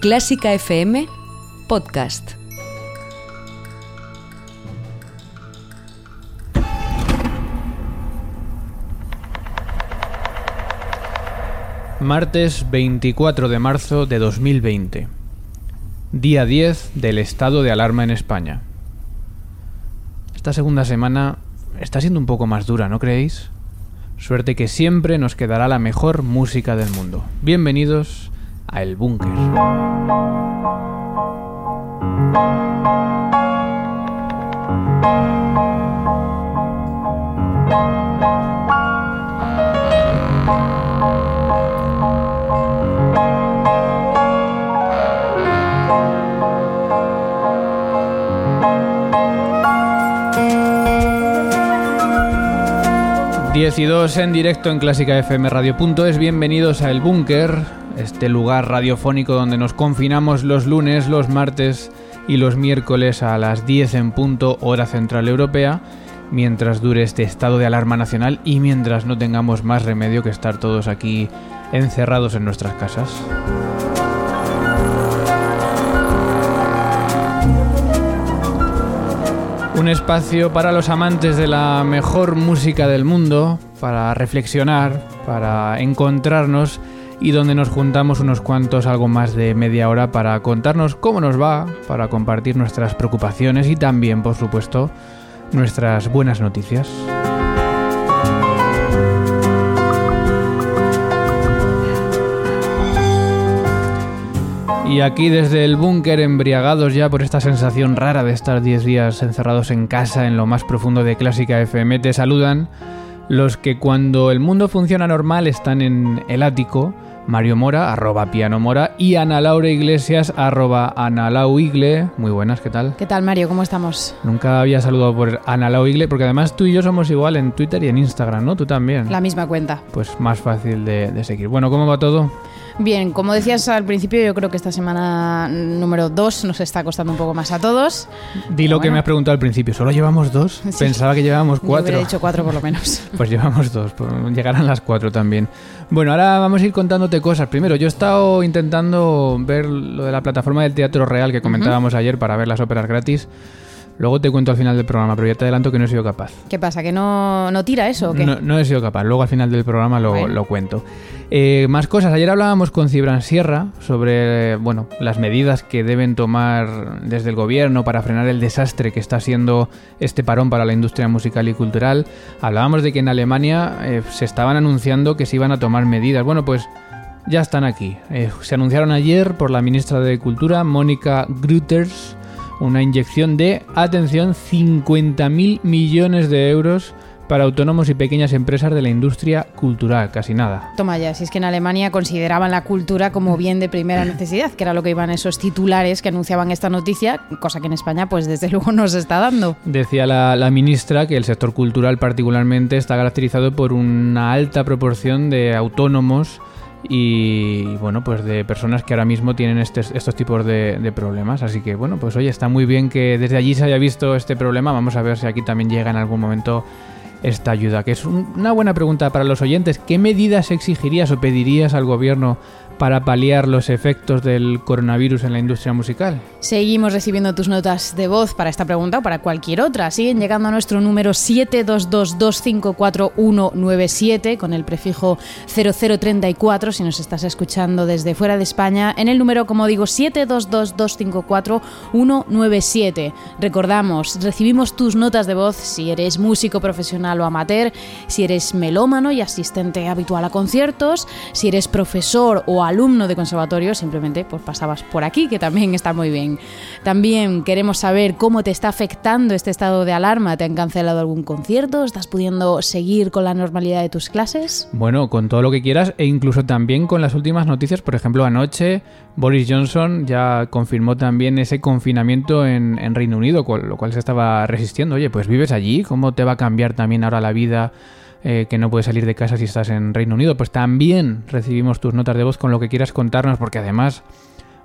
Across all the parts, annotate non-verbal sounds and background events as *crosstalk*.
Clásica FM Podcast. Martes 24 de marzo de 2020. Día 10 del estado de alarma en España. Esta segunda semana está siendo un poco más dura, ¿no creéis? Suerte que siempre nos quedará la mejor música del mundo. Bienvenidos a El Búnker. 10 y 2 en directo en Clásica FM Radio.es. Bienvenidos a El Búnker, este lugar radiofónico donde nos confinamos los lunes, los martes y los miércoles a las 10 en punto, hora central europea, mientras dure este estado de alarma nacional y mientras no tengamos más remedio que estar todos aquí encerrados en nuestras casas. Un espacio para los amantes de la mejor música del mundo, para reflexionar, para encontrarnos y donde nos juntamos unos cuantos algo más de media hora para contarnos cómo nos va, para compartir nuestras preocupaciones y también, por supuesto, nuestras buenas noticias. Y aquí desde el búnker, embriagados ya por esta sensación rara de estar 10 días encerrados en casa en lo más profundo de Clásica FM, te saludan los que cuando el mundo funciona normal están en el ático, Mario Mora, arroba Piano Mora, y Ana Laura Iglesias, arroba Ana Igle. Muy buenas, ¿qué tal? ¿Qué tal, Mario? ¿Cómo estamos? Nunca había saludado por Ana Igle, porque además tú y yo somos igual en Twitter y en Instagram, ¿no? Tú también. La misma cuenta. Pues más fácil de, de seguir. Bueno, ¿cómo va todo? Bien, como decías al principio, yo creo que esta semana número 2 nos está costando un poco más a todos. Di lo que me has preguntado al principio, ¿solo llevamos dos? Pensaba que llevábamos cuatro. Yo he dicho cuatro por lo menos. *laughs* pues llevamos dos, pues llegarán las cuatro también. Bueno, ahora vamos a ir contándote cosas. Primero, yo he estado intentando ver lo de la plataforma del Teatro Real que comentábamos ayer para ver las óperas gratis. Luego te cuento al final del programa, pero ya te adelanto que no he sido capaz. ¿Qué pasa? ¿Que no, no tira eso o qué? No, he sido capaz. Luego al final del programa lo, lo cuento. Eh, más cosas. Ayer hablábamos con Cibran Sierra sobre bueno, las medidas que deben tomar desde el gobierno para frenar el desastre que está haciendo este parón para la industria musical y cultural. Hablábamos de que en Alemania eh, se estaban anunciando que se iban a tomar medidas. Bueno, pues ya están aquí. Eh, se anunciaron ayer por la ministra de Cultura, Mónica Grüters una inyección de, atención, 50.000 millones de euros para autónomos y pequeñas empresas de la industria cultural, casi nada. Toma ya, si es que en Alemania consideraban la cultura como bien de primera necesidad, que era lo que iban esos titulares que anunciaban esta noticia, cosa que en España pues desde *laughs* luego nos está dando. Decía la, la ministra que el sector cultural particularmente está caracterizado por una alta proporción de autónomos y bueno, pues de personas que ahora mismo tienen estos, estos tipos de, problemas. Así que bueno, pues oye, está muy bien que desde allí se haya visto este problema. Vamos a ver si aquí también llega en algún momento esta ayuda, que es una buena pregunta para los oyentes. ¿Qué medidas exigirías o pedirías al gobierno para paliar los efectos del coronavirus en la industria musical? Seguimos recibiendo tus notas de voz para esta pregunta o para cualquier otra. Siguen llegando a nuestro número 722254197 con el prefijo 0034 si nos estás escuchando desde fuera de España. En el número, como digo, 722254197. Recordamos, recibimos tus notas de voz si eres músico profesional o amateur, si eres melómano y asistente habitual a conciertos, si eres profesor o alumno de conservatorio, simplemente pues pasabas por aquí, que también está muy bien. También queremos saber cómo te está afectando este estado de alarma. ¿Te han cancelado algún concierto? ¿Estás pudiendo seguir con la normalidad de tus clases? Bueno, con todo lo que quieras e incluso también con las últimas noticias. Por ejemplo, anoche Boris Johnson ya confirmó también ese confinamiento en, Reino Unido, con lo cual se estaba resistiendo. Oye, pues vives allí, ¿cómo te va a cambiar también ahora la vida? Eh, que no puedes salir de casa si estás en Reino Unido, pues también recibimos tus notas de voz con lo que quieras contarnos, porque además,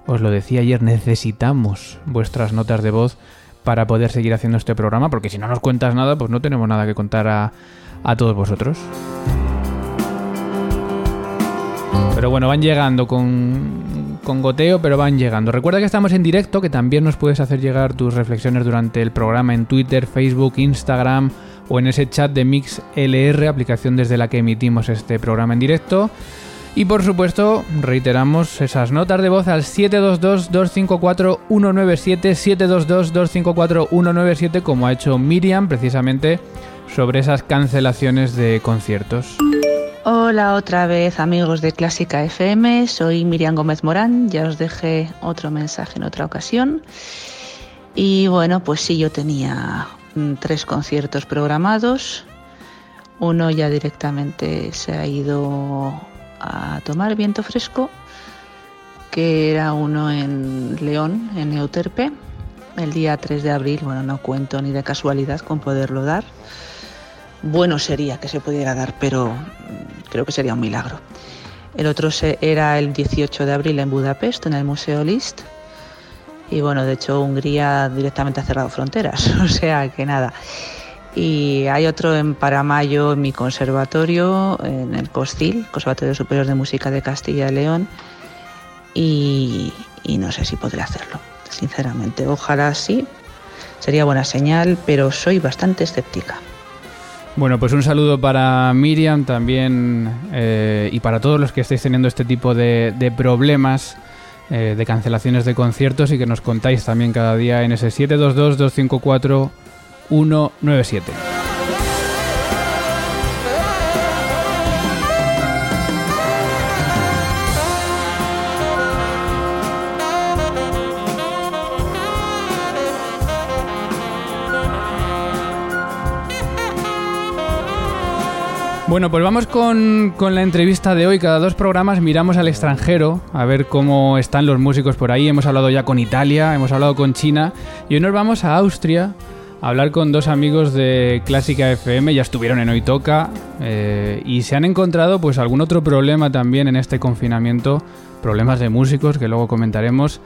os lo decía ayer, necesitamos vuestras notas de voz para poder seguir haciendo este programa, porque si no nos cuentas nada, pues no tenemos nada que contar a, a todos vosotros. Pero bueno, van llegando con, con goteo, pero van llegando. Recuerda que estamos en directo, que también nos puedes hacer llegar tus reflexiones durante el programa en Twitter, Facebook, Instagram o en ese chat de MixLR, aplicación desde la que emitimos este programa en directo. Y por supuesto, reiteramos esas notas de voz al 722-254-197, 722-254-197, como ha hecho Miriam precisamente sobre esas cancelaciones de conciertos. Hola otra vez amigos de Clásica FM, soy Miriam Gómez Morán, ya os dejé otro mensaje en otra ocasión. Y bueno, pues sí, yo tenía tres conciertos programados. Uno ya directamente se ha ido a tomar viento fresco, que era uno en León, en Euterpe, el día 3 de abril. Bueno, no cuento ni de casualidad con poderlo dar. Bueno sería que se pudiera dar, pero mm, creo que sería un milagro. El otro era el 18 de abril en Budapest, en el Museo List. Y bueno, de hecho Hungría directamente ha cerrado fronteras, *laughs* o sea que nada. Y hay otro en Paramayo, en mi conservatorio, en el COSCIL, Conservatorio Superior de Música de Castilla y León. Y, no sé si podré hacerlo, sinceramente. Ojalá sí, sería buena señal, pero soy bastante escéptica. Bueno, pues un saludo para Miriam también eh, y para todos los que estáis teniendo este tipo de problemas eh, de cancelaciones de conciertos y que nos contáis también cada día en ese 722 254 197. Bueno, pues vamos con, con, la entrevista de hoy. Cada dos programas miramos al extranjero a ver cómo están los músicos por ahí. Hemos hablado ya con Italia, hemos hablado con China y hoy nos vamos a Austria hablar con dos amigos de Clásica FM, ya estuvieron en Hoy Toca eh, y se han encontrado pues algún otro problema también en este confinamiento, problemas de músicos que luego comentaremos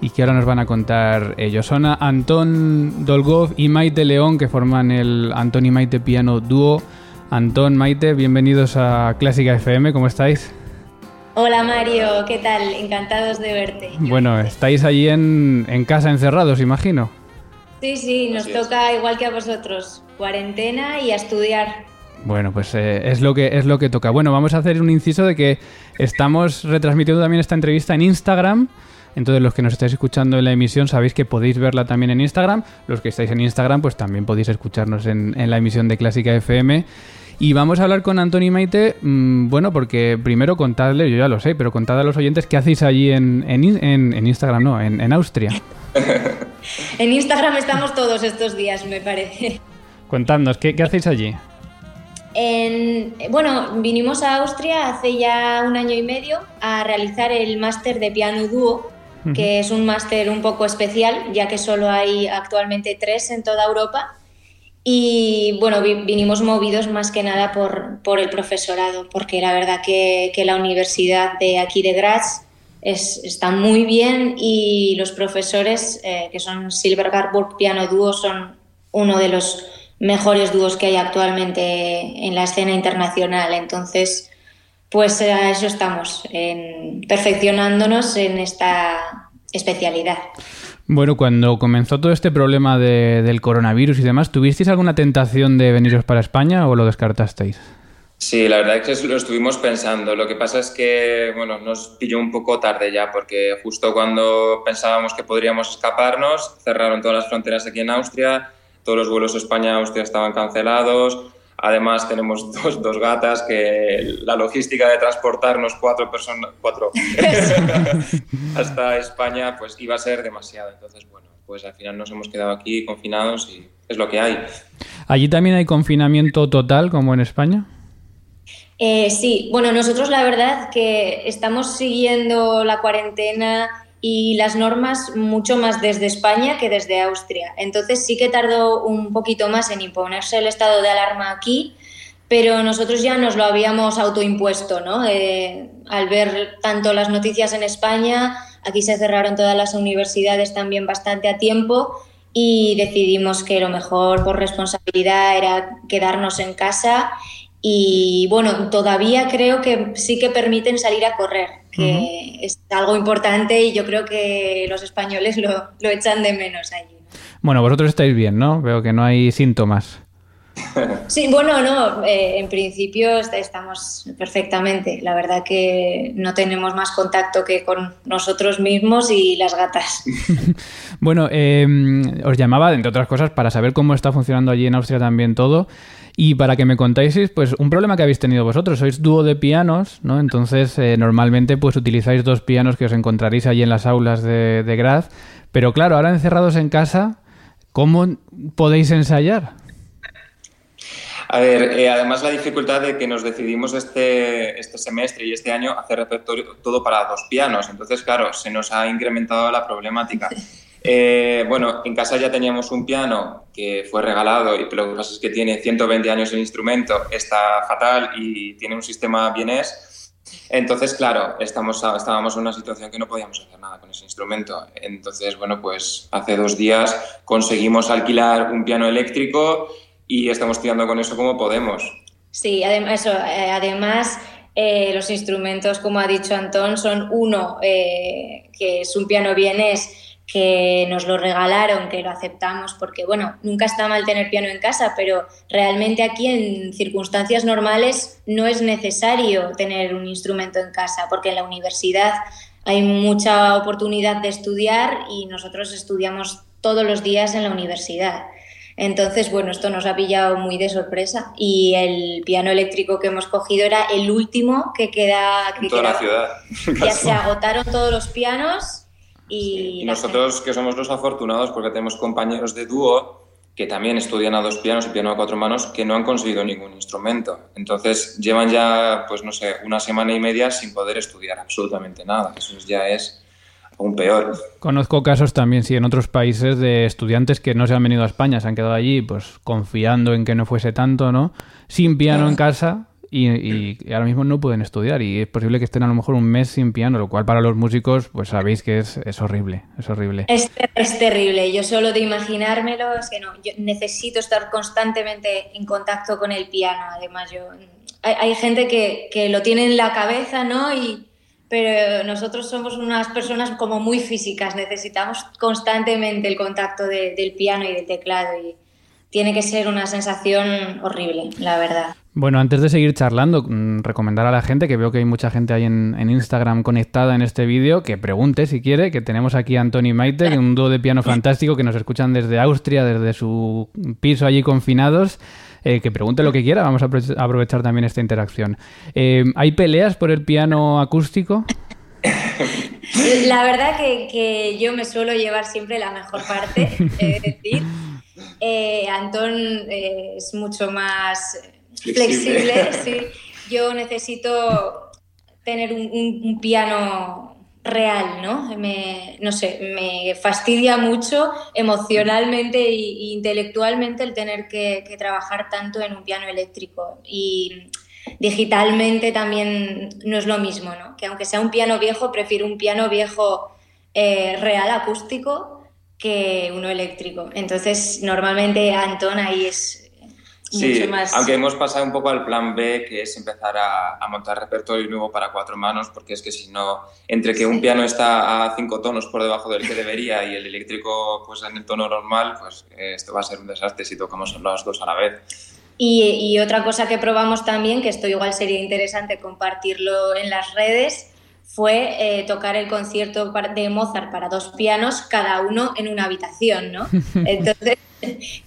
y que ahora nos van a contar ellos. Son Antón Dolgov y Maite León que forman el Antón y Maite Piano Dúo. Antón, Maite, bienvenidos a Clásica FM, ¿cómo estáis? Hola Mario, ¿qué tal? Encantados de verte. Bueno, estáis allí en, en casa encerrados, imagino. Sí, sí, nos toca igual que a vosotros, cuarentena y a estudiar. Bueno, pues eh, es, lo que, es lo que toca. Bueno, vamos a hacer un inciso de que estamos retransmitiendo también esta entrevista en Instagram. Entonces los que nos estáis escuchando en la emisión sabéis que podéis verla también en Instagram. Los que estáis en Instagram pues también podéis escucharnos en, la emisión de Clásica FM. Y vamos a hablar con Antonio Maite, mm, bueno, porque primero contadle, yo ya lo sé, pero contad a los oyentes qué hacéis allí en, en Instagram, no, en, Austria. *laughs* en Instagram estamos todos estos días, me parece. Contadnos, ¿qué, hacéis allí? bueno, vinimos a Austria hace ya un año y medio a realizar el máster de piano dúo, que es un máster un poco especial, ya que solo hay actualmente tres en toda Europa. Y bueno, vinimos movidos más que nada por, por el profesorado, porque la verdad que, que la universidad de aquí de Graz está muy bien y los profesores, eh, que son Silver Garburg Piano Dúo, son uno de los mejores dúos que hay actualmente en la escena internacional. Entonces, pues a eso estamos, en, perfeccionándonos en esta especialidad. Bueno, cuando comenzó todo este problema del coronavirus y demás, ¿tuvisteis alguna tentación de veniros para España o lo descartasteis? Sí, la verdad es que lo estuvimos pensando. Lo que pasa es que, bueno, nos pilló un poco tarde ya, porque justo cuando pensábamos que podríamos escaparnos, cerraron todas las fronteras aquí en Austria, todos los vuelos España-Austria estaban cancelados. Además, tenemos *laughs* dos, dos, gatas que la logística de transportarnos cuatro personas, cuatro, *laughs* hasta España, pues iba a ser demasiado. Entonces, bueno, pues al final nos hemos quedado aquí confinados y es lo que hay. ¿Allí también hay confinamiento total, como en España? Eh, sí, bueno, nosotros la verdad que estamos siguiendo la cuarentena y las normas mucho más desde España que desde Austria. Entonces sí que tardó un poquito más en imponerse el estado de alarma aquí, pero nosotros ya nos lo habíamos autoimpuesto, ¿no? Eh, al ver tanto las noticias en España, aquí se cerraron todas las universidades también bastante a tiempo y decidimos que lo mejor por responsabilidad era quedarnos en casa y bueno, todavía creo que sí que permiten salir a correr, que es algo importante y yo creo que los españoles lo, lo echan de menos allí. Bueno, vosotros estáis bien, ¿no? Veo que no hay síntomas. Sí, bueno, no, eh, en principio estamos perfectamente. La verdad que no tenemos más contacto que con nosotros mismos y las gatas. *laughs* bueno, em, os llamaba, entre otras cosas, para saber cómo está funcionando allí en Austria también todo y para que me contáis, pues un problema que habéis tenido vosotros. Sois dúo de pianos, ¿no? Entonces, eh, normalmente pues utilizáis dos pianos que os encontraréis allí en las aulas de, de Graz. Pero claro, ahora encerrados en casa, ¿cómo podéis ensayar? A ver, eh, además la dificultad de que nos decidimos este, este semestre y este año hacer repertorio todo para dos pianos. Entonces, claro, se nos ha incrementado la problemática. *laughs* Eh, bueno, en casa ya teníamos un piano que fue regalado y lo que pasa es que tiene 120 años el instrumento, está fatal y tiene un sistema bienés. Entonces, claro, estamos, estábamos en una situación que no podíamos hacer nada con ese instrumento. Entonces, bueno, pues hace dos días conseguimos alquilar un piano eléctrico y estamos tirando con eso como podemos. Sí, además, eso, eh, además eh, los instrumentos, como ha dicho Antón, son uno, eh, que es un piano vienés que nos lo regalaron, que lo aceptamos, porque bueno, nunca está mal tener piano en casa, pero realmente aquí en circunstancias normales no es necesario tener un instrumento en casa, porque en la universidad hay mucha oportunidad de estudiar y nosotros estudiamos todos los días en la universidad. Entonces, bueno, esto nos ha pillado muy de sorpresa y el piano eléctrico que hemos cogido era el último que queda... en toda la ciudad. *laughs* Ya se agotaron todos los pianos y... y nosotros que somos los afortunados porque tenemos compañeros de dúo que también estudian a dos pianos y piano a cuatro manos que no han conseguido ningún instrumento. Entonces llevan ya, pues no sé, una semana y media sin poder estudiar absolutamente nada. Eso ya es aún peor. Conozco casos también, sí, en otros países de estudiantes que no se han venido a España, se han quedado allí, pues confiando en que no fuese tanto, ¿no? Sin piano en casa y, ahora mismo no pueden estudiar y es posible que estén a lo mejor un mes sin piano, lo cual para los músicos, pues sabéis que es, es horrible, es horrible. Es, es, terrible, yo solo de imaginármelo, es que no, yo necesito estar constantemente en contacto con el piano, además yo... Hay, hay gente que, que lo tiene en la cabeza, ¿no? Y, pero nosotros somos unas personas como muy físicas, necesitamos constantemente el contacto del piano y del teclado y tiene que ser una sensación horrible, la verdad. Bueno, antes de seguir charlando, mm, recomendar a la gente, que veo que hay mucha gente ahí en, Instagram conectada en este vídeo, que pregunte si quiere, que tenemos aquí a Antoni Maite, un dúo de piano *laughs* fantástico que nos escuchan desde Austria, desde su piso allí confinados. Eh, que pregunte lo que quiera, vamos a aprovechar también esta interacción. Eh, ¿Hay peleas por el piano acústico? *laughs* La verdad que, yo me suelo llevar siempre la mejor parte, *laughs* es decir. Eh, Antón es mucho más flexible, sí. Yo necesito tener un piano real, ¿no? Me, no sé, me fastidia mucho emocionalmente e intelectualmente el tener que, trabajar tanto en un piano eléctrico. Y digitalmente también no es lo mismo, ¿no? Que aunque sea un piano viejo, prefiero un piano viejo eh, real acústico que uno eléctrico. Entonces, normalmente Antón ahí es Sí, aunque hemos pasado un poco al plan B, que es empezar a, montar repertorio nuevo para cuatro manos, porque es que si no, entre que un piano está a cinco tonos por debajo del que debería y el eléctrico pues en el tono normal, pues esto va a ser un desastre si tocamos los dos a la vez. Y, y otra cosa que probamos también, que esto igual sería interesante compartirlo en las redes, fue eh, tocar el concierto de Mozart para dos pianos, cada uno en una habitación, ¿no? *laughs* Entonces,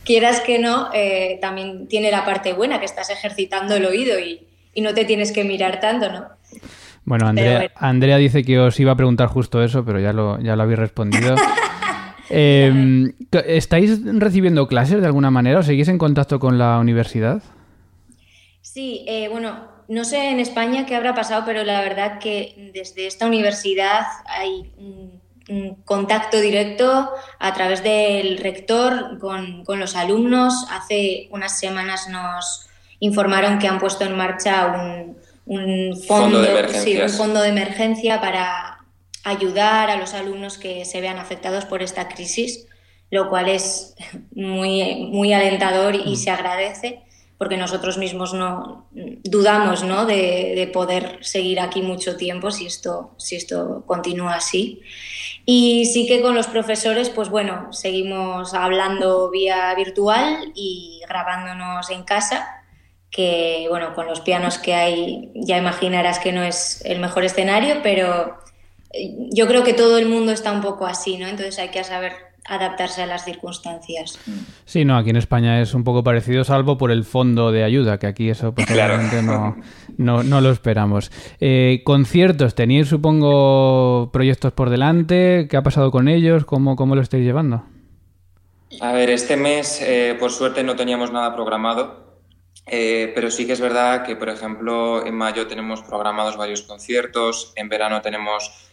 quieras que no, eh, también tiene la parte buena, que estás ejercitando el oído y, no te tienes que mirar tanto, ¿no? Bueno, Andrea, Andrea dice que os iba a preguntar justo eso, pero ya lo, ya lo habéis respondido. *laughs* Em, ¿Estáis recibiendo clases de alguna manera o seguís en contacto con la universidad? Sí, eh, bueno, no sé en España qué habrá pasado, pero la verdad que desde esta universidad hay un, contacto directo a través del rector con, los alumnos. Hace unas semanas nos informaron que han puesto en marcha un, fondo, de un fondo de emergencia para ayudar a los alumnos que se vean afectados por esta crisis, lo cual es muy, muy alentador y mm. se agradece porque nosotros mismos no dudamos ¿no? De, de, poder seguir aquí mucho tiempo si esto, si esto continúa así. Y sí que con los profesores, pues bueno, seguimos hablando vía virtual y grabándonos en casa, que bueno, con los pianos que hay ya imaginarás que no es el mejor escenario, pero yo creo que todo el mundo está un poco así, ¿no? Entonces hay que saber adaptarse a las circunstancias. Sí, no, aquí en España es un poco parecido, salvo por el fondo de ayuda, que aquí eso pues, no, no, lo esperamos. Eh, conciertos, tenéis supongo proyectos por delante, ¿qué ha pasado con ellos? ¿Cómo, cómo lo estáis llevando? A ver, este mes eh, por suerte no teníamos nada programado, eh, pero sí que es verdad que, por ejemplo, en mayo tenemos programados varios conciertos, en verano tenemos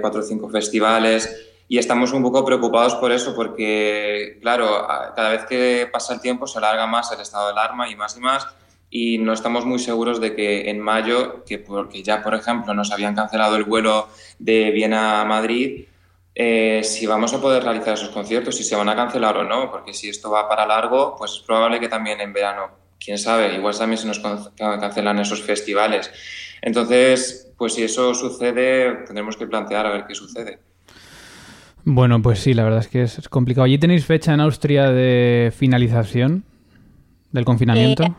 cuatro o cinco festivales y estamos un poco preocupados por eso porque, claro, cada vez que pasa el tiempo se alarga más el estado de alarma y más y más y no estamos muy seguros de que en mayo, que porque ya, por ejemplo, nos habían cancelado el vuelo de Viena a Madrid, eh, si vamos a poder realizar esos conciertos, si se van a cancelar o no, porque si esto va para largo, pues es probable que también en verano, quién sabe, igual también se nos cancelan esos festivales. Entonces, pues si eso sucede, tendremos que plantear a ver qué sucede. Bueno, pues sí, la verdad es que es complicado. ¿Allí tenéis fecha en Austria de finalización del confinamiento? Eh,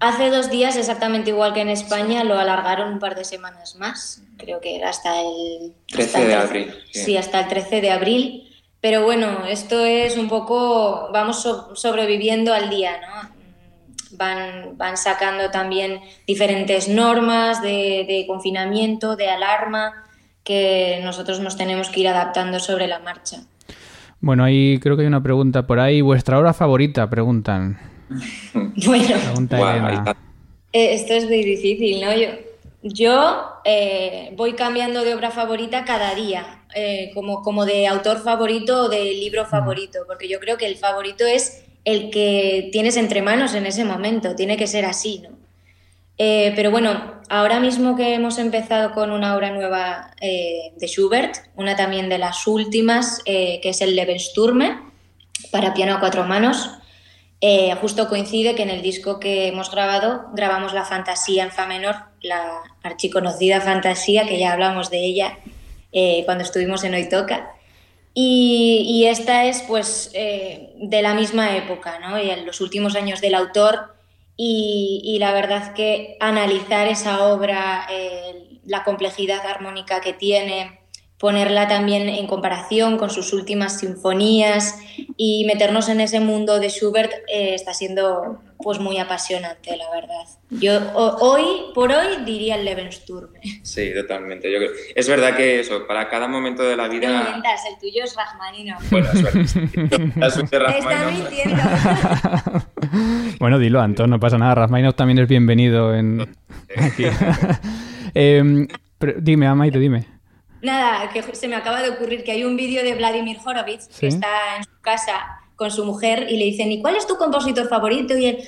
hace dos días, exactamente igual que en España, lo alargaron un par de semanas más. Creo que era hasta el 13 de abril. Sí. hasta el 13 de abril. Pero bueno, esto es un poco, vamos sobreviviendo al día, ¿no? Van, van sacando también diferentes normas de, de confinamiento, de alarma que nosotros nos tenemos que ir adaptando sobre la marcha. Bueno, ahí creo que hay una pregunta por ahí. ¿Vuestra hora favorita? Preguntan. *laughs* bueno, eh, esto es muy difícil, ¿no? Yo, yo eh, voy cambiando de obra favorita cada día, eh, como, como de autor favorito o de libro mm. favorito, porque yo creo que el favorito es el que tienes entre manos en ese momento, tiene que ser así, ¿no? Eh, pero bueno, ahora mismo que hemos empezado con una obra nueva eh, de Schubert, una también de las últimas, eh, que es el Lebensturme, para piano a cuatro manos, justo coincide que en el disco que hemos grabado grabamos la fantasía en fa menor, la archiconocida fantasía, que ya hablamos de ella cuando estuvimos en Hoy Toca. Y, y esta es pues de la misma época, ¿no? Y en los últimos años del autor y, la verdad que analizar esa obra, eh, la complejidad armónica que tiene, ponerla también en comparación con sus últimas sinfonías y meternos en ese mundo de Schubert eh, está siendo pues muy apasionante, la verdad. Yo hoy por hoy diría el Lebensturme. Sí, totalmente. Yo es verdad que eso, para cada momento de la vida... No el tuyo es Rachmanino. Bueno, suerte. Está mintiendo. *laughs* bueno, dilo, Anton, no pasa nada. Rachmaninoff también es bienvenido en... aquí. *laughs* Em, dime, Amaite, dime. Nada, que se me acaba de ocurrir que hay un vídeo de Vladimir Horowitz que está en su casa con su mujer y le dicen, ¿y cuál es tu compositor favorito? Y él,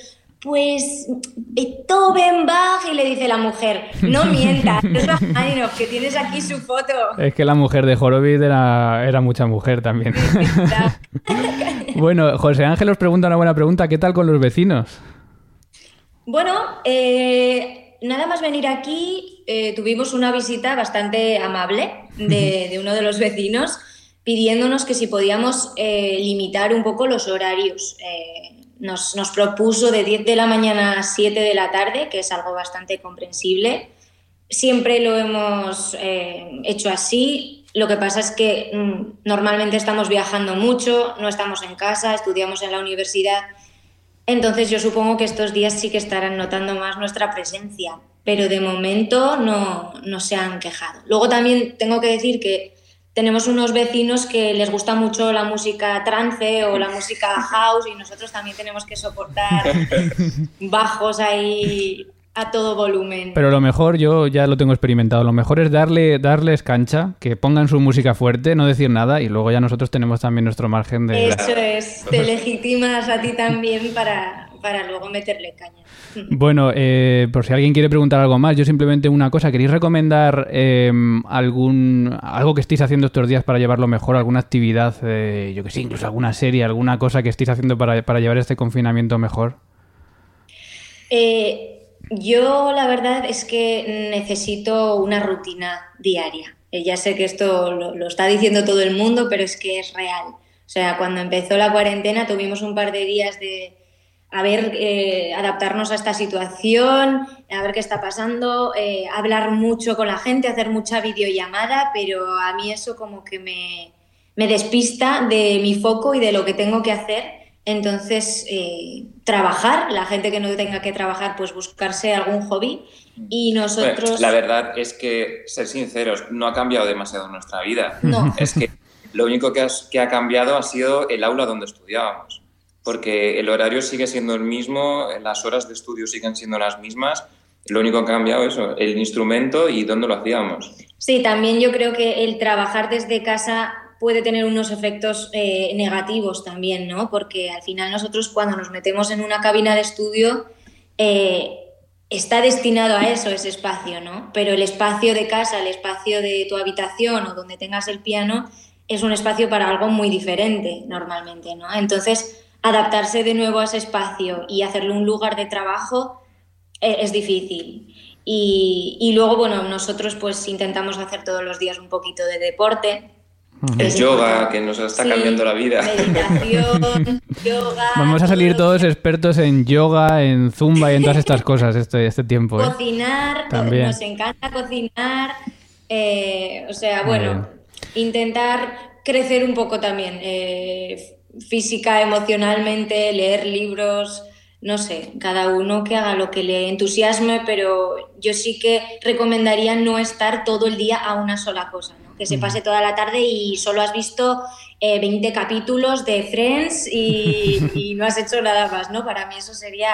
pues Beethoven, Bach, y le dice la mujer, no *laughs* mientas, es Rachmaninoff, que tienes aquí su foto. Es que la mujer de Horowitz era, era mucha mujer también. *laughs* bueno, José Ángel os pregunta una buena pregunta, ¿qué tal con los vecinos? Bueno, eh, nada más venir aquí eh, tuvimos una visita bastante amable de, uno de los vecinos pidiéndonos que si podíamos eh, limitar un poco los horarios. Eh, nos, nos, propuso de 10 de la mañana a 7 de la tarde, que es algo bastante comprensible. Siempre lo hemos hecho así. Lo que pasa es que mm, normalmente estamos viajando mucho, no estamos en casa, estudiamos en la universidad. Entonces yo supongo que estos días sí que estarán notando más nuestra presencia pero de momento no, no se han quejado. Luego también tengo que decir que tenemos unos vecinos que les gusta mucho la música trance o la música house y nosotros también tenemos que soportar *laughs* bajos ahí a todo volumen. Pero lo mejor, yo ya lo tengo experimentado, lo mejor es darle, darles cancha, que pongan su música fuerte, no decir nada y luego ya nosotros tenemos también nuestro margen de... Eso es, te *laughs* legitimas a ti también para, para luego meterle caña. *laughs* Bueno, eh, por si alguien quiere preguntar algo más, yo simplemente una cosa, ¿queréis recomendar eh, algún algo que estéis haciendo estos días para llevarlo mejor? ¿Alguna actividad, eh, yo que sé, incluso alguna serie, alguna cosa que estéis haciendo para, para llevar este confinamiento mejor? Eh, yo la verdad es que necesito una rutina diaria. Eh, ya sé que esto lo, está diciendo todo el mundo, pero es que es real. O sea, cuando empezó la cuarentena tuvimos un par de días de a eh, adaptarnos a esta situación, a ver qué está pasando, hablar mucho con la gente, hacer mucha videollamada, pero a mí eso como que me, me despista de mi foco y de lo que tengo que hacer entonces, eh, trabajar, la gente que no tenga que trabajar, pues buscarse algún hobby. Y nosotros. la verdad es que, ser sinceros, no ha cambiado demasiado nuestra vida. No. *laughs* Es que lo único que, que ha cambiado ha sido el aula donde estudiábamos. Porque el horario sigue siendo el mismo, las horas de estudio siguen siendo las mismas. Lo único que ha cambiado es el instrumento y dónde lo hacíamos. Sí, también yo creo que el trabajar desde casa puede tener unos efectos eh, negativos también, ¿no? Porque al final nosotros cuando nos metemos en una cabina de estudio eh, está destinado a eso ese espacio, ¿no? Pero el espacio de casa, el espacio de tu habitación o donde tengas el piano es un espacio para algo muy diferente normalmente, ¿no? Entonces, adaptarse de nuevo a ese espacio y hacerlo un lugar de trabajo eh, es difícil. Y, y, luego, bueno, nosotros pues intentamos hacer todos los días un poquito de deporte, el yoga, que nos está cambiando la vida. Meditación, *laughs* yoga. Vamos a salir todos expertos en yoga, en zumba y en todas estas *laughs* cosas este, este tiempo. ¿eh? Cocinar, También. nos encanta cocinar. Eh, o sea, bueno, intentar crecer un poco también, eh, física, emocionalmente, leer libros, no sé, cada uno que haga lo que le entusiasme, pero yo sí que recomendaría no estar todo el día a una sola cosa, ¿no? Que se pase toda la tarde y solo has visto 20 eh, capítulos de Friends *laughs* y, no has hecho nada más, ¿no? Para mí eso sería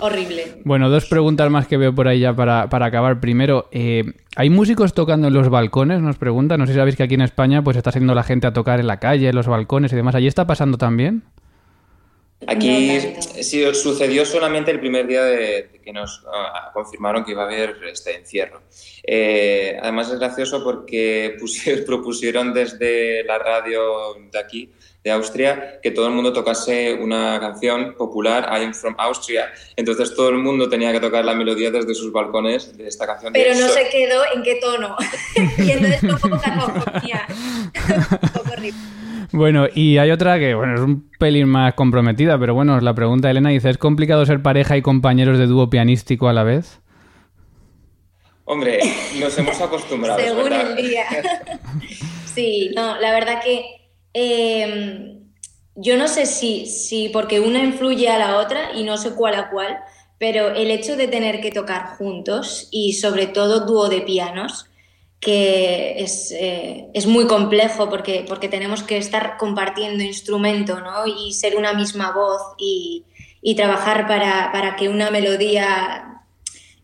horrible. Bueno, dos preguntas más que veo por ahí ya para, acabar. Primero, eh, ¿hay músicos tocando en los balcones? Nos pregunta. No sé si sabéis que aquí en España pues está haciendo la gente a tocar en la calle, en los balcones y demás. ¿Allí está pasando también? Aquí sí, sucedió solamente el primer día de, que nos ah, confirmaron que iba a haber este encierro. Eh, además es gracioso porque *laughs* propusieron desde la radio de aquí, de Austria, que todo el mundo tocase una canción popular, I am from Austria. Entonces todo el mundo tenía que tocar la melodía desde sus balcones de esta canción. Pero no se quedó en qué tono. *laughs* y entonces fue un poco *laughs* un poco horrible. Bueno, y hay otra que, bueno, es un pelín más comprometida, pero bueno, la pregunta Elena dice, ¿es complicado ser pareja y compañeros de dúo pianístico a la vez? Hombre, nos hemos acostumbrado. Según el día. *laughs* sí, no, la verdad que em, yo no sé si, si porque una influye a la otra y no sé cuál a cuál, pero el hecho de tener que tocar juntos y sobre todo dúo de pianos, que es, eh, es, muy complejo porque, porque tenemos que estar compartiendo instrumento ¿no? y ser una misma voz y, y trabajar para, para, que una melodía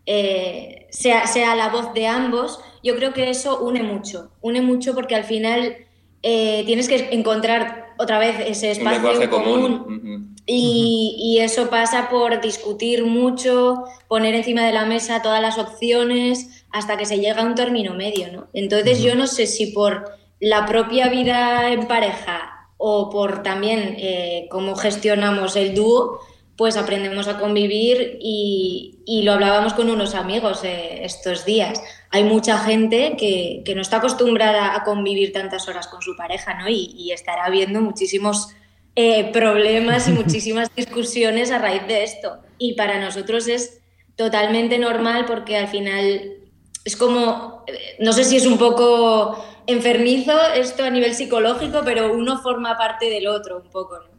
eh, sea, sea, la voz de ambos, yo creo que eso une mucho, une mucho porque al final eh, tienes que encontrar otra vez ese espacio común. Y, y, eso pasa por discutir mucho, poner encima de la mesa todas las opciones, hasta que se llega a un término medio, ¿no? Entonces yo no sé si por la propia vida en pareja o por también eh, cómo gestionamos el dúo, pues aprendemos a convivir y, lo hablábamos con unos amigos eh, estos días. Hay mucha gente que, no está acostumbrada a convivir tantas horas con su pareja, ¿no? Y, estará habiendo muchísimos eh, problemas y *laughs* muchísimas discusiones a raíz de esto. Y para nosotros es totalmente normal porque al final es como, no sé si es un poco enfermizo esto a nivel psicológico, pero uno forma parte del otro un poco, ¿no?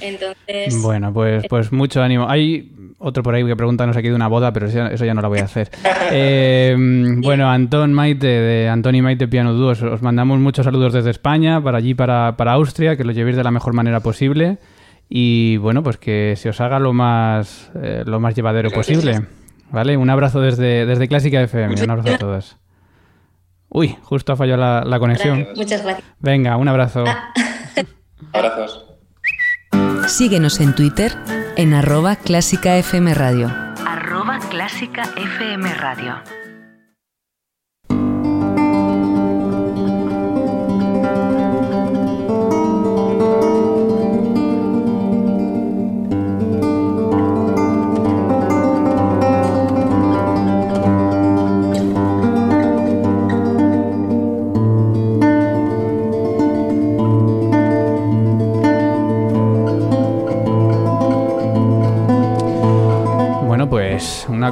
Entonces... Bueno, pues, pues mucho ánimo. Hay otro por ahí que pregunta, no sé qué, de una boda, pero eso ya no la voy a hacer. *laughs* Eh, bueno, Antón Maite, de Antón y Maite Piano Dúos, os mandamos muchos saludos desde España, para allí, para, para Austria, que lo llevéis de la mejor manera posible y bueno, pues que se os haga lo más, eh, lo más llevadero posible. ¿Vale? Un abrazo desde, desde Clásica FM. Un abrazo a todos. Uy, justo ha fallado la, conexión. Muchas gracias. Venga, un abrazo. Ah. *laughs* Abrazos. Síguenos en Twitter en arroba clásica FM Radio. Arroba clásica FM Radio.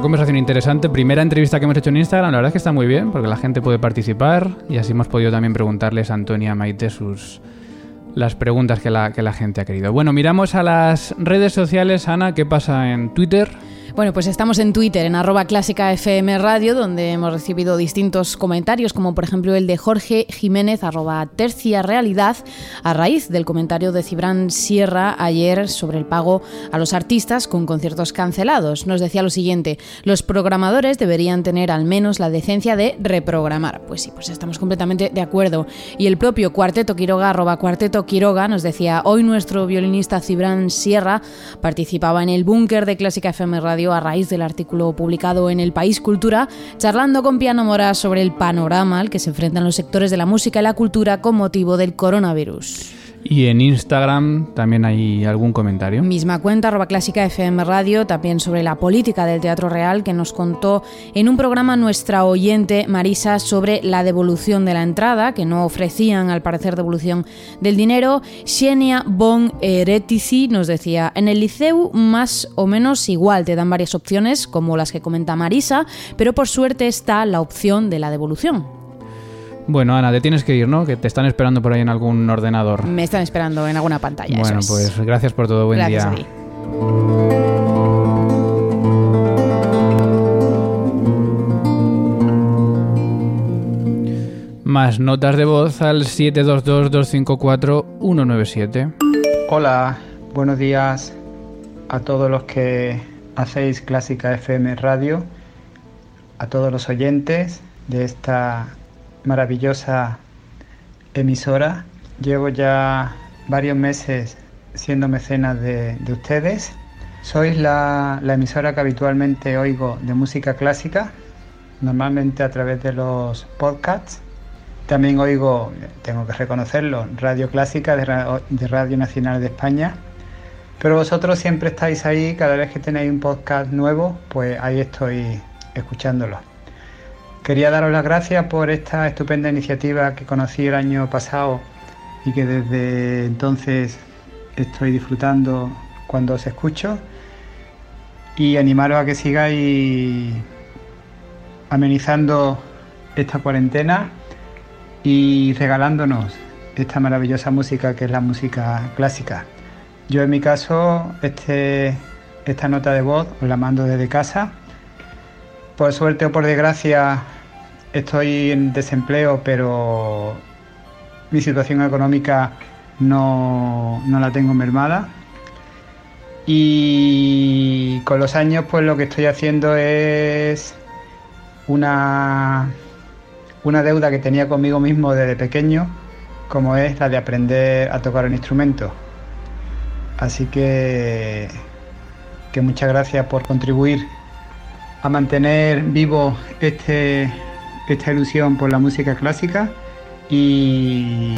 Conversación interesante. Primera entrevista que hemos hecho en Instagram, la verdad es que está muy bien, porque la gente puede participar y así hemos podido también preguntarles a Antonia Maite sus las preguntas que la, que la gente ha querido. Bueno, miramos a las redes sociales. Ana, ¿qué pasa en Twitter? Bueno, pues estamos en Twitter, en arroba clásica FM Radio, donde hemos recibido distintos comentarios, como por ejemplo el de Jorge Jiménez, arroba tercia realidad, a raíz del comentario de Cibran Sierra ayer sobre el pago a los artistas con conciertos cancelados. Nos decía lo siguiente, los programadores deberían tener al menos la decencia de reprogramar. Pues sí, pues estamos completamente de acuerdo. Y el propio Cuarteto Quiroga, arroba Cuarteto Quiroga, nos decía, hoy nuestro violinista Cibran Sierra participaba en el búnker de Clásica FM Radio a raíz del artículo publicado en El País Cultura, charlando con Piano Mora sobre el panorama al que se enfrentan los sectores de la música y la cultura con motivo del coronavirus. Y en Instagram también hay algún comentario. Misma cuenta, arroba clásica FM Radio, también sobre la política del Teatro Real, que nos contó en un programa nuestra oyente Marisa sobre la devolución de la entrada, que no ofrecían al parecer devolución del dinero. Xenia Bon Eretici nos decía, en el liceu más o menos igual, te dan varias opciones, como las que comenta Marisa, pero por suerte está la opción de la devolución. Bueno, Ana, te tienes que ir, ¿no? Que te están esperando por ahí en algún ordenador. Me están esperando en alguna pantalla. Bueno, pues gracias por todo. Buen gracias día. Más notas de voz al 722-254-197. Hola, buenos días a todos los que hacéis Clásica FM Radio, a todos los oyentes de esta maravillosa emisora. Llevo ya varios meses siendo mecenas de, ustedes. Sois la, emisora que habitualmente oigo de música clásica, normalmente a través de los podcasts. También oigo, tengo que reconocerlo, Radio Clásica de, de Radio Nacional de España. Pero vosotros siempre estáis ahí, cada vez que tenéis un podcast nuevo, pues ahí estoy escuchándolo. Quería daros las gracias por esta estupenda iniciativa que conocí el año pasado y que desde entonces estoy disfrutando cuando os escucho y animaros a que sigáis amenizando esta cuarentena y regalándonos esta maravillosa música que es la música clásica. Yo en mi caso este, esta nota de voz os la mando desde casa. Por suerte o por desgracia estoy en desempleo, pero mi situación económica no, la tengo mermada. Y con los años, pues lo que estoy haciendo es una, una deuda que tenía conmigo mismo desde pequeño, como es la de aprender a tocar un instrumento. Así que, que muchas gracias por contribuir a mantener vivo este esta ilusión por la música clásica y,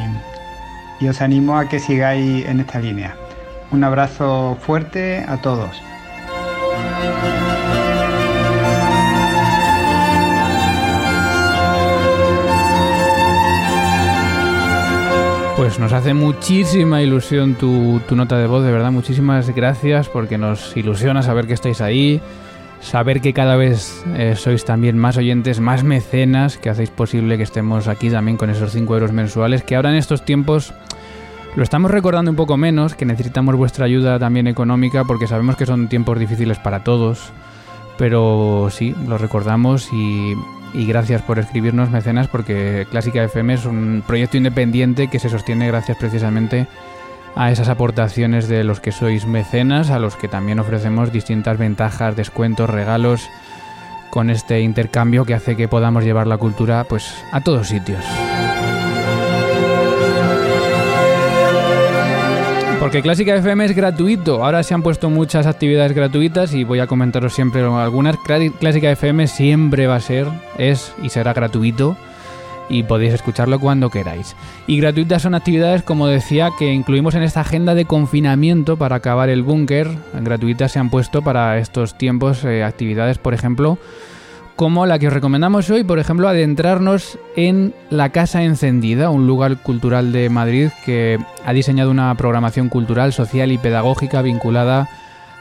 y os animo a que sigáis en esta línea. Un abrazo fuerte a todos. Pues nos hace muchísima ilusión tu, tu, nota de voz, de verdad, muchísimas gracias porque nos ilusiona saber que estáis ahí, saber que cada vez eh, sois también más oyentes, más mecenas, que hacéis posible que estemos aquí también con esos 5 euros mensuales, que ahora en estos tiempos lo estamos recordando un poco menos, que necesitamos vuestra ayuda también económica, porque sabemos que son tiempos difíciles para todos, pero sí, lo recordamos y, y gracias por escribirnos mecenas, porque Clásica FM es un proyecto independiente que se sostiene gracias precisamente esas aportaciones de los que sois mecenas, a los que también ofrecemos distintas ventajas, descuentos, regalos con este intercambio que hace que podamos llevar la cultura pues a todos sitios. Porque Clásica FM es gratuito. Ahora se han puesto muchas actividades gratuitas y voy a comentaros siempre algunas. Clásica FM siempre va a ser, es y será gratuito y podéis escucharlo cuando queráis. Y gratuitas son actividades, como decía, que incluimos en esta agenda de confinamiento para acabar el búnker. Gratuitas se han puesto para estos tiempos eh, actividades, por ejemplo, como la que os recomendamos hoy, por ejemplo, adentrarnos en La Casa Encendida, un lugar cultural de Madrid que ha diseñado una programación cultural, social y pedagógica vinculada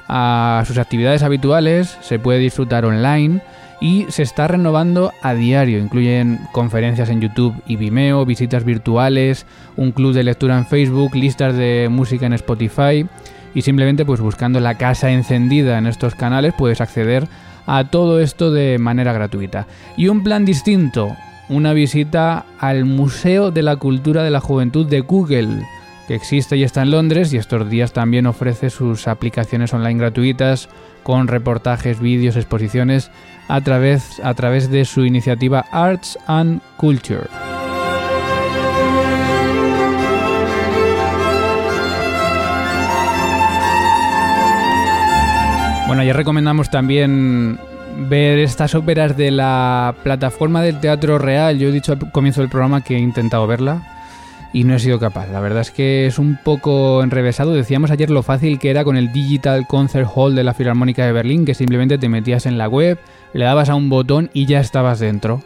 a sus actividades habituales, se puede disfrutar online y se está renovando a diario. Incluyen conferencias en YouTube y Vimeo, visitas virtuales, un club de lectura en Facebook, listas de música en Spotify y simplemente pues buscando la casa encendida en estos canales puedes acceder a todo esto de manera gratuita. Y un plan distinto, una visita al Museo de la Cultura de la Juventud de Google que existe y está en Londres y estos días también ofrece sus aplicaciones online gratuitas con reportajes, vídeos, exposiciones a través, a través de su iniciativa Arts and Culture. Bueno, ya recomendamos también ver estas óperas de la plataforma del Teatro Real. Yo he dicho al comienzo del programa que he intentado verla y no he sido capaz. La verdad es que es un poco enrevesado. Decíamos ayer lo fácil que era con el Digital Concert Hall de la Filarmónica de Berlín, que simplemente te metías en la web, le dabas a un botón y ya estabas dentro.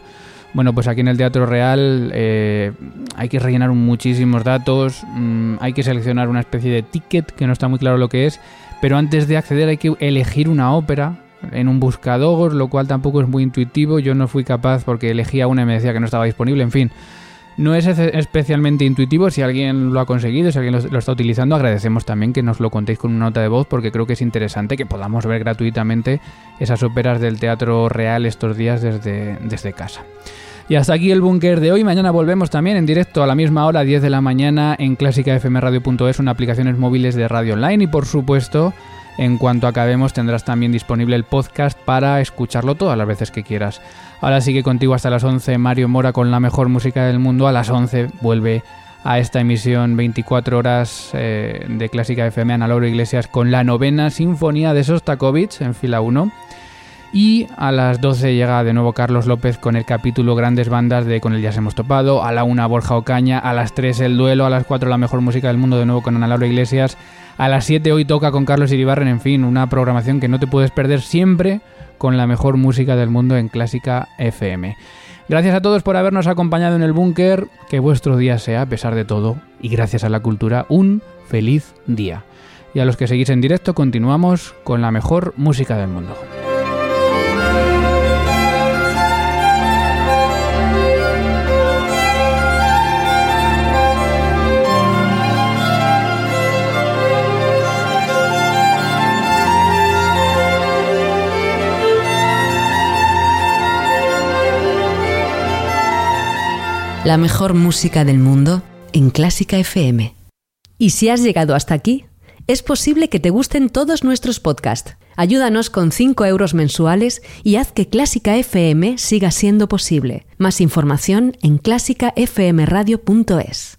Bueno, pues aquí en el Teatro Real eh, hay que rellenar muchísimos datos, mm, hay que seleccionar una especie de ticket que no está muy claro lo que es, pero antes de acceder hay que elegir una ópera en un buscador, lo cual tampoco es muy intuitivo. Yo no fui capaz porque elegía una y me decía que no estaba disponible, en fin. No es especialmente intuitivo, si alguien lo ha conseguido, si alguien lo, está utilizando, agradecemos también que nos lo contéis con una nota de voz porque creo que es interesante que podamos ver gratuitamente esas óperas del teatro real estos días desde, desde casa. Y hasta aquí el búnker de hoy. Mañana volvemos también en directo a la misma hora, 10 de la mañana, en clásicafmradio.es, una aplicaciones móviles de radio online. Y por supuesto, en cuanto acabemos, tendrás también disponible el podcast para escucharlo todas las veces que quieras. Ahora sigue contigo hasta las 11 Mario Mora con la mejor música del mundo. A las 11 vuelve a esta emisión 24 horas eh, de Clásica FM Ana Iglesias con la novena Sinfonía de Sostakovich en fila 1. Y a las 12 llega de nuevo Carlos López con el capítulo Grandes Bandas de Con el Ya hemos topado. A la 1 Borja Ocaña. A las 3 el duelo. A las 4 la mejor música del mundo de nuevo con Ana Laura Iglesias. A las 7 hoy toca con Carlos Iribarren. En fin, una programación que no te puedes perder siempre con la mejor música del mundo en Clásica FM. Gracias a todos por habernos acompañado en el búnker, que vuestro día sea, a pesar de todo, y gracias a la cultura, un feliz día. Y a los que seguís en directo, continuamos con la mejor música del mundo. La mejor música del mundo en Clásica FM. Y si has llegado hasta aquí, es posible que te gusten todos nuestros podcasts. Ayúdanos con 5 euros mensuales y haz que Clásica FM siga siendo posible. Más información en clásicafmradio.es.